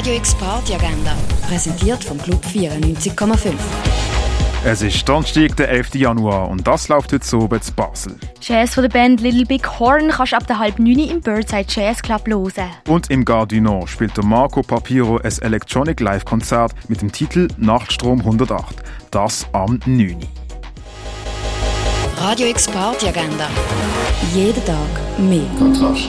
Radio X Party Agenda, präsentiert vom Club 94,5. Es ist Donnerstag, der 11. Januar und das läuft heute so zu Basel. Jazz von der Band Little Big Horn kannst du ab der halb neun im Birdside Jazz Club hören. Und im Gare du Nord spielt der Marco Papiro ein Electronic Live-Konzert mit dem Titel Nachtstrom 108. Das am 9. Radio X Party Agenda. Jeden Tag mehr. Kontrast.